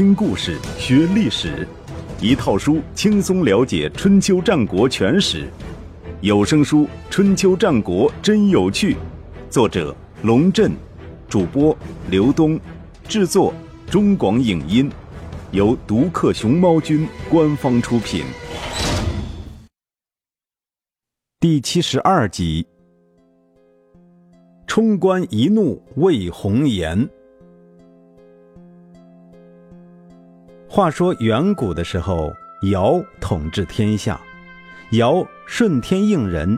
听故事学历史，一套书轻松了解春秋战国全史。有声书《春秋战国真有趣》，作者龙震，主播刘东，制作中广影音，由独克熊猫君官方出品。第七十二集，冲冠一怒为红颜。话说远古的时候，尧统治天下。尧顺天应人，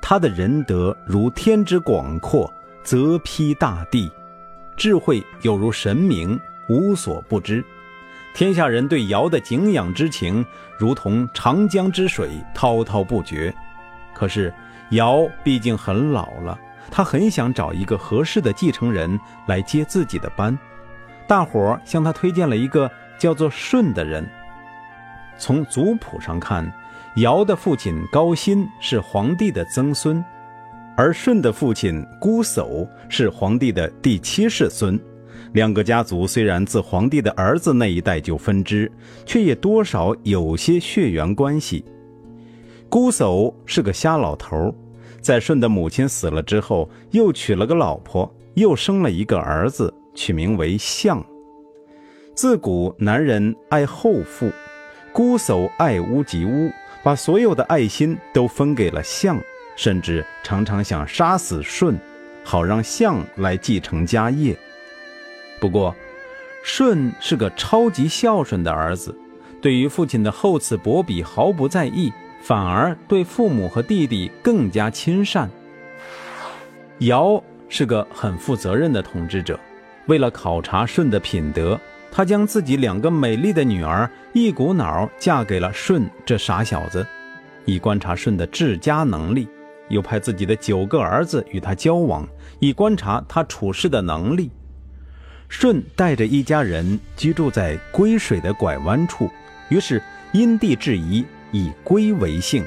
他的仁德如天之广阔，泽披大地；智慧有如神明，无所不知。天下人对尧的敬仰之情，如同长江之水，滔滔不绝。可是尧毕竟很老了，他很想找一个合适的继承人来接自己的班。大伙儿向他推荐了一个。叫做舜的人，从族谱上看，尧的父亲高辛是皇帝的曾孙，而舜的父亲姑叟是皇帝的第七世孙。两个家族虽然自皇帝的儿子那一代就分支，却也多少有些血缘关系。姑叟是个瞎老头，在舜的母亲死了之后，又娶了个老婆，又生了一个儿子，取名为象。自古男人爱后父，姑叟爱屋及乌，把所有的爱心都分给了象，甚至常常想杀死舜，好让象来继承家业。不过，舜是个超级孝顺的儿子，对于父亲的厚此薄彼毫不在意，反而对父母和弟弟更加亲善。尧是个很负责任的统治者，为了考察舜的品德。他将自己两个美丽的女儿一股脑嫁给了舜这傻小子，以观察舜的治家能力；又派自己的九个儿子与他交往，以观察他处事的能力。舜带着一家人居住在归水的拐弯处，于是因地制宜，以龟为姓。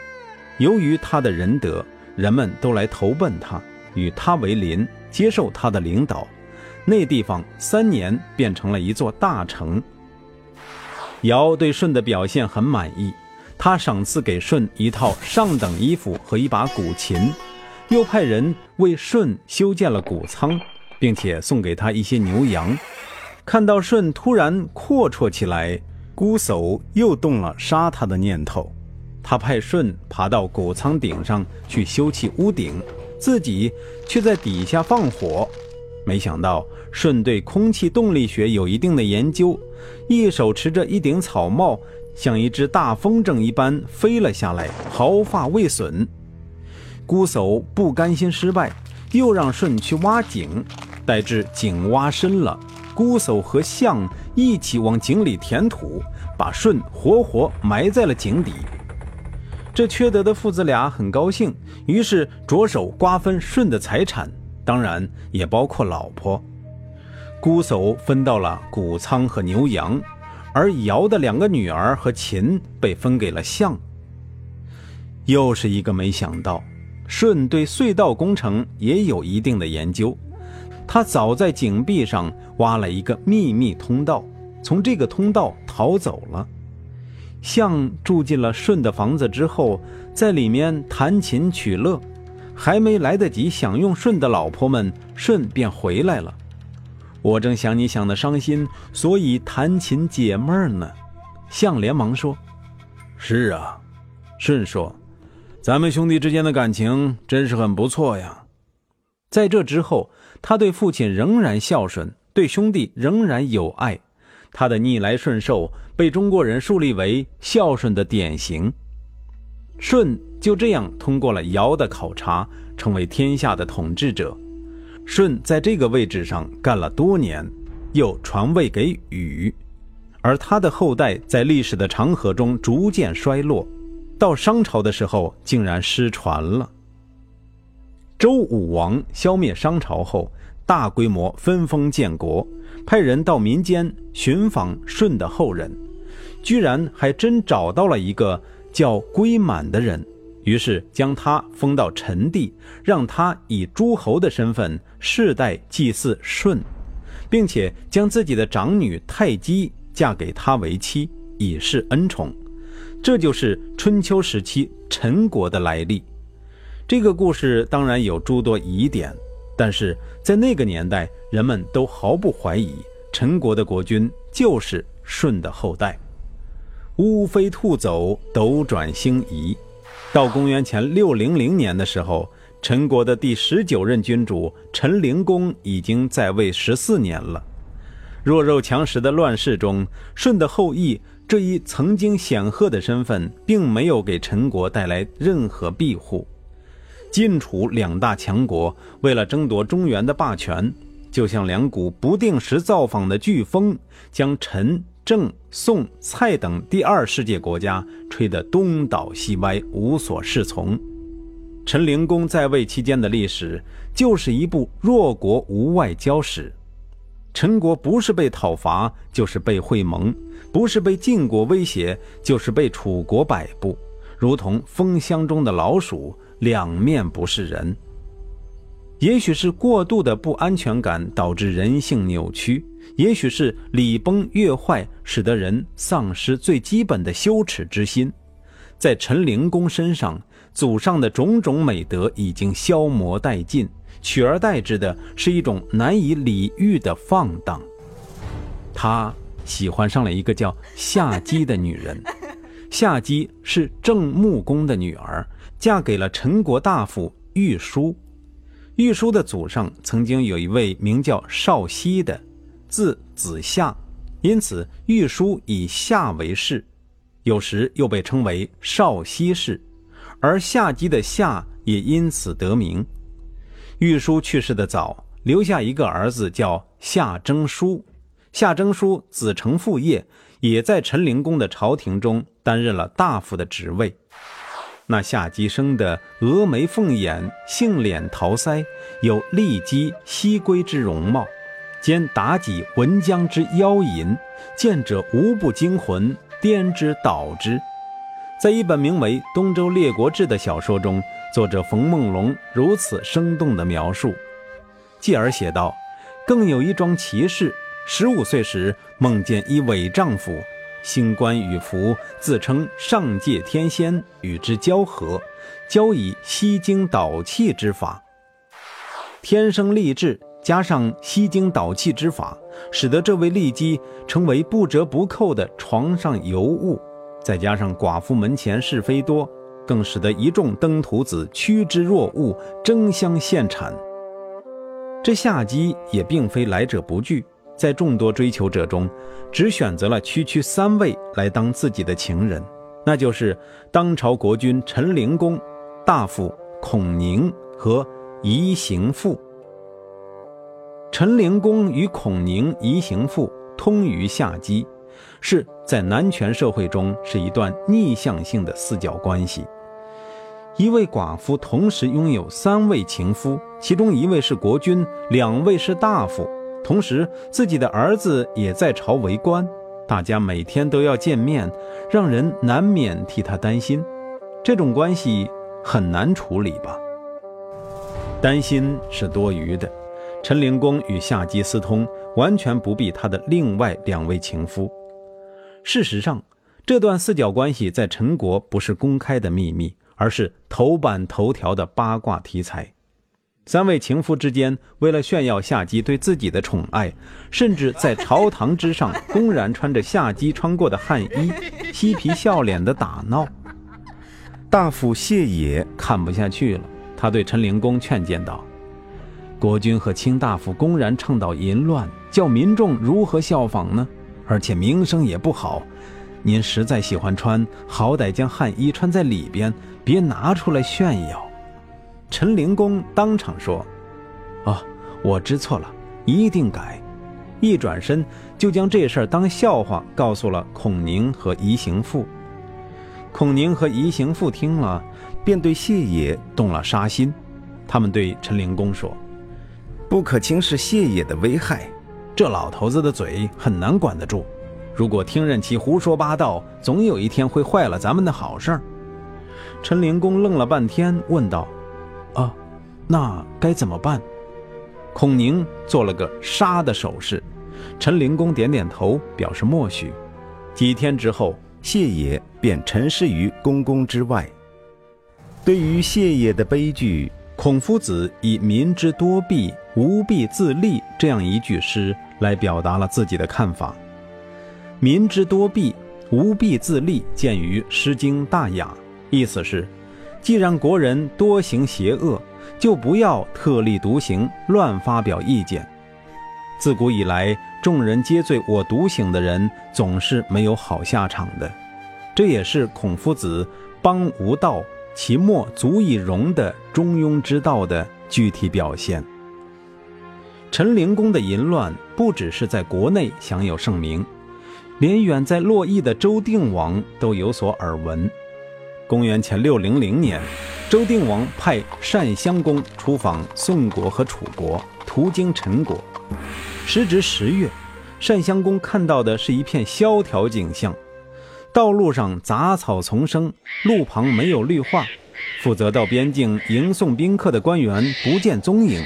由于他的仁德，人们都来投奔他，与他为邻，接受他的领导。那地方三年变成了一座大城。尧对舜的表现很满意，他赏赐给舜一套上等衣服和一把古琴，又派人为舜修建了谷仓，并且送给他一些牛羊。看到舜突然阔绰起来，姑叟又动了杀他的念头。他派舜爬到谷仓顶上去修葺屋顶，自己却在底下放火。没想到舜对空气动力学有一定的研究，一手持着一顶草帽，像一只大风筝一般飞了下来，毫发未损。姑叟不甘心失败，又让舜去挖井。待至井挖深了，姑叟和象一起往井里填土，把舜活活埋在了井底。这缺德的父子俩很高兴，于是着手瓜分舜的财产。当然也包括老婆，姑叟分到了谷仓和牛羊，而尧的两个女儿和秦被分给了象。又是一个没想到，舜对隧道工程也有一定的研究，他早在井壁上挖了一个秘密通道，从这个通道逃走了。象住进了舜的房子之后，在里面弹琴取乐。还没来得及享用舜的老婆们，舜便回来了。我正想你想的伤心，所以弹琴解闷呢。象连忙说：“是啊。”舜说：“咱们兄弟之间的感情真是很不错呀。”在这之后，他对父亲仍然孝顺，对兄弟仍然有爱。他的逆来顺受被中国人树立为孝顺的典型。舜就这样通过了尧的考察，成为天下的统治者。舜在这个位置上干了多年，又传位给禹，而他的后代在历史的长河中逐渐衰落，到商朝的时候竟然失传了。周武王消灭商朝后，大规模分封建国，派人到民间寻访舜的后人，居然还真找到了一个。叫归满的人，于是将他封到陈地，让他以诸侯的身份世代祭祀舜，并且将自己的长女太姬嫁给他为妻，以示恩宠。这就是春秋时期陈国的来历。这个故事当然有诸多疑点，但是在那个年代，人们都毫不怀疑陈国的国君就是舜的后代。乌飞兔走，斗转星移。到公元前六零零年的时候，陈国的第十九任君主陈灵公已经在位十四年了。弱肉强食的乱世中，舜的后裔这一曾经显赫的身份，并没有给陈国带来任何庇护。晋楚两大强国为了争夺中原的霸权，就像两股不定时造访的飓风，将陈、郑、宋、蔡等第二世界国家吹得东倒西歪，无所适从。陈灵公在位期间的历史，就是一部弱国无外交史。陈国不是被讨伐，就是被会盟；不是被晋国威胁，就是被楚国摆布，如同蜂箱中的老鼠。两面不是人，也许是过度的不安全感导致人性扭曲，也许是礼崩乐坏使得人丧失最基本的羞耻之心。在陈灵公身上，祖上的种种美德已经消磨殆尽，取而代之的是一种难以理喻的放荡。他喜欢上了一个叫夏姬的女人，夏姬是郑穆公的女儿。嫁给了陈国大夫玉书。玉书的祖上曾经有一位名叫少熙的，字子夏，因此玉书以夏为氏，有时又被称为少熙氏，而夏姬的夏也因此得名。玉书去世的早，留下一个儿子叫夏征舒。夏征舒子承父业，也在陈灵公的朝廷中担任了大夫的职位。那夏姬生的峨眉凤眼，杏脸桃腮，有丽姬西归之容貌，兼妲己文姜之妖淫，见者无不惊魂，颠之倒之。在一本名为《东周列国志》的小说中，作者冯梦龙如此生动的描述。继而写道：“更有一桩奇事，十五岁时梦见一伪丈夫。”星官与符自称上界天仙，与之交合，交以吸精导气之法。天生丽质，加上吸精导气之法，使得这位丽姬成为不折不扣的床上尤物。再加上寡妇门前是非多，更使得一众登徒子趋之若鹜，争相献产。这下姬也并非来者不拒。在众多追求者中，只选择了区区三位来当自己的情人，那就是当朝国君陈灵公、大夫孔宁和宜行父。陈灵公与孔宁、宜行父通于下姬，是在男权社会中是一段逆向性的四角关系。一位寡妇同时拥有三位情夫，其中一位是国君，两位是大夫。同时，自己的儿子也在朝为官，大家每天都要见面，让人难免替他担心。这种关系很难处理吧？担心是多余的。陈灵公与夏姬私通，完全不必他的另外两位情夫。事实上，这段四角关系在陈国不是公开的秘密，而是头版头条的八卦题材。三位情夫之间，为了炫耀夏姬对自己的宠爱，甚至在朝堂之上 公然穿着夏姬穿过的汗衣，嬉皮笑脸的打闹。大夫谢野看不下去了，他对陈灵公劝谏道：“国君和卿大夫公然倡导淫乱，叫民众如何效仿呢？而且名声也不好。您实在喜欢穿，好歹将汗衣穿在里边，别拿出来炫耀。”陈灵公当场说：“哦，我知错了，一定改。”一转身就将这事儿当笑话告诉了孔宁和宜行父。孔宁和宜行父听了，便对谢野动了杀心。他们对陈灵公说：“不可轻视谢野的危害，这老头子的嘴很难管得住。如果听任其胡说八道，总有一天会坏了咱们的好事儿。”陈灵公愣了半天，问道。那该怎么办？孔宁做了个杀的手势，陈灵公点点头，表示默许。几天之后，谢野便沉尸于宫宫之外。对于谢野的悲剧，孔夫子以“民之多弊，无弊自立”这样一句诗来表达了自己的看法。“民之多弊，无弊自立”见于《诗经·大雅》，意思是，既然国人多行邪恶，就不要特立独行，乱发表意见。自古以来，众人皆醉我独醒的人，总是没有好下场的。这也是孔夫子“邦无道，其末足以容”的中庸之道的具体表现。陈灵公的淫乱不只是在国内享有盛名，连远在洛邑的周定王都有所耳闻。公元前六零零年，周定王派单襄公出访宋国和楚国，途经陈国。时值十月，单襄公看到的是一片萧条景象，道路上杂草丛生，路旁没有绿化。负责到边境迎送宾客的官员不见踪影，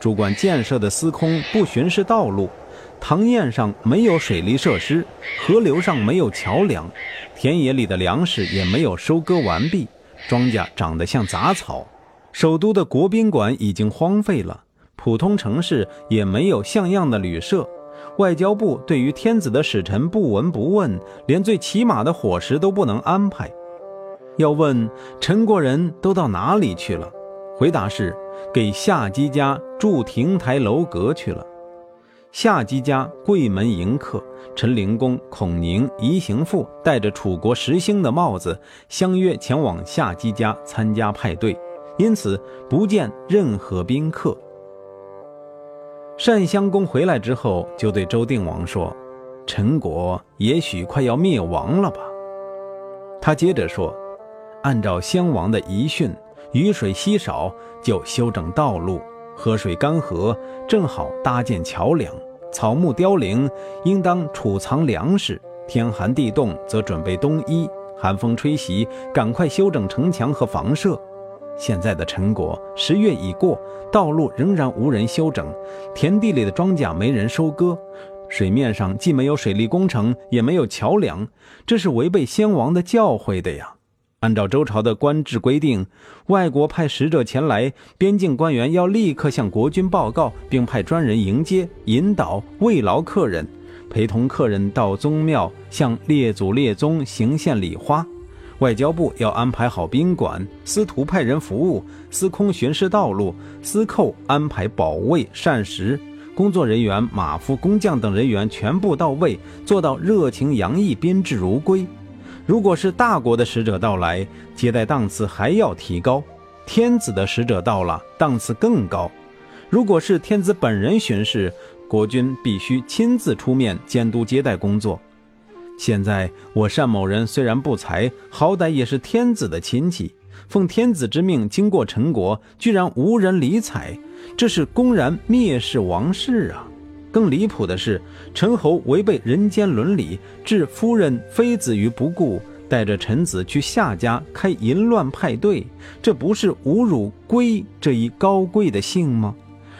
主管建设的司空不巡视道路，堂堰上没有水利设施，河流上没有桥梁，田野里的粮食也没有收割完毕，庄稼长得像杂草。首都的国宾馆已经荒废了。普通城市也没有像样的旅社，外交部对于天子的使臣不闻不问，连最起码的伙食都不能安排。要问陈国人都到哪里去了，回答是给夏姬家筑亭台楼阁去了。夏姬家贵门迎客，陈灵公、孔宁、仪行父戴着楚国时兴的帽子，相约前往夏姬家参加派对，因此不见任何宾客。单襄公回来之后，就对周定王说：“陈国也许快要灭亡了吧？”他接着说：“按照襄王的遗训，雨水稀少就修整道路，河水干涸正好搭建桥梁，草木凋零应当储藏粮食，天寒地冻则准备冬衣，寒风吹袭赶快修整城墙和房舍。”现在的陈国，十月已过，道路仍然无人修整，田地里的庄稼没人收割，水面上既没有水利工程，也没有桥梁，这是违背先王的教诲的呀！按照周朝的官制规定，外国派使者前来，边境官员要立刻向国君报告，并派专人迎接、引导、慰劳客人，陪同客人到宗庙向列祖列宗行献礼花。外交部要安排好宾馆，司徒派人服务，司空巡视道路，司寇安排保卫膳食，工作人员、马夫、工匠等人员全部到位，做到热情洋溢、宾至如归。如果是大国的使者到来，接待档次还要提高；天子的使者到了，档次更高。如果是天子本人巡视，国君必须亲自出面监督接待工作。现在我单某人虽然不才，好歹也是天子的亲戚，奉天子之命经过陈国，居然无人理睬，这是公然蔑视王室啊！更离谱的是，陈侯违背人间伦理，置夫人妃子于不顾，带着臣子去夏家开淫乱派对，这不是侮辱“龟”这一高贵的姓吗？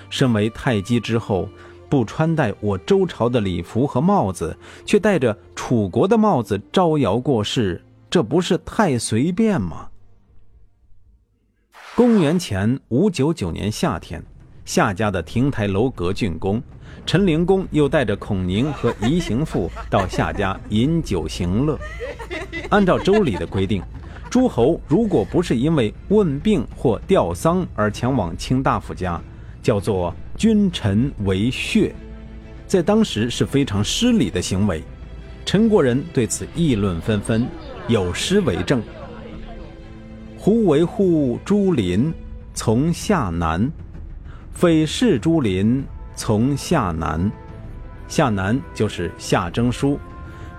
身为太姬之后。不穿戴我周朝的礼服和帽子，却戴着楚国的帽子招摇过市，这不是太随便吗？公元前五九九年夏天，夏家的亭台楼阁竣工，陈灵公又带着孔宁和仪行父到夏家饮酒行乐。按照周礼的规定，诸侯如果不是因为问病或吊丧而前往卿大夫家，叫做。君臣为血，在当时是非常失礼的行为。陈国人对此议论纷纷，有诗为证：“胡维护朱林，从夏南；匪视朱林，从夏南。夏南就是夏征舒，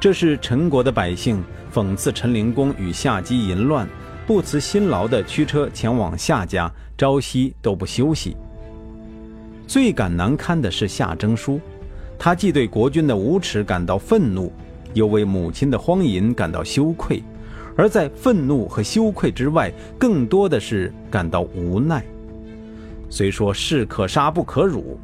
这是陈国的百姓讽刺陈灵公与夏姬淫乱，不辞辛劳的驱车前往夏家，朝夕都不休息。”最感难堪的是夏征舒，他既对国君的无耻感到愤怒，又为母亲的荒淫感到羞愧，而在愤怒和羞愧之外，更多的是感到无奈。虽说士可杀不可辱，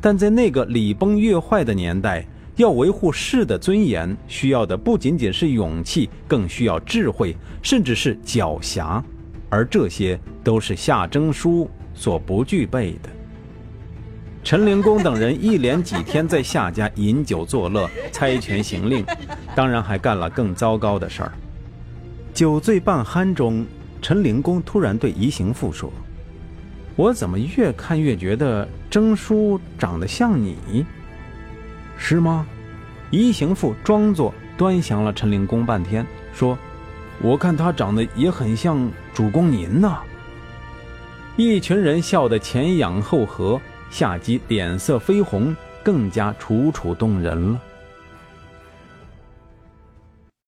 但在那个礼崩乐坏的年代，要维护士的尊严，需要的不仅仅是勇气，更需要智慧，甚至是狡黠，而这些都是夏征舒所不具备的。陈灵公等人一连几天在夏家饮酒作乐、猜拳行令，当然还干了更糟糕的事儿。酒醉半酣中，陈灵公突然对宜行父说：“我怎么越看越觉得征叔长得像你？是吗？”一行父装作端详了陈灵公半天，说：“我看他长得也很像主公您呐。”一群人笑得前仰后合。夏姬脸色绯红，更加楚楚动人了。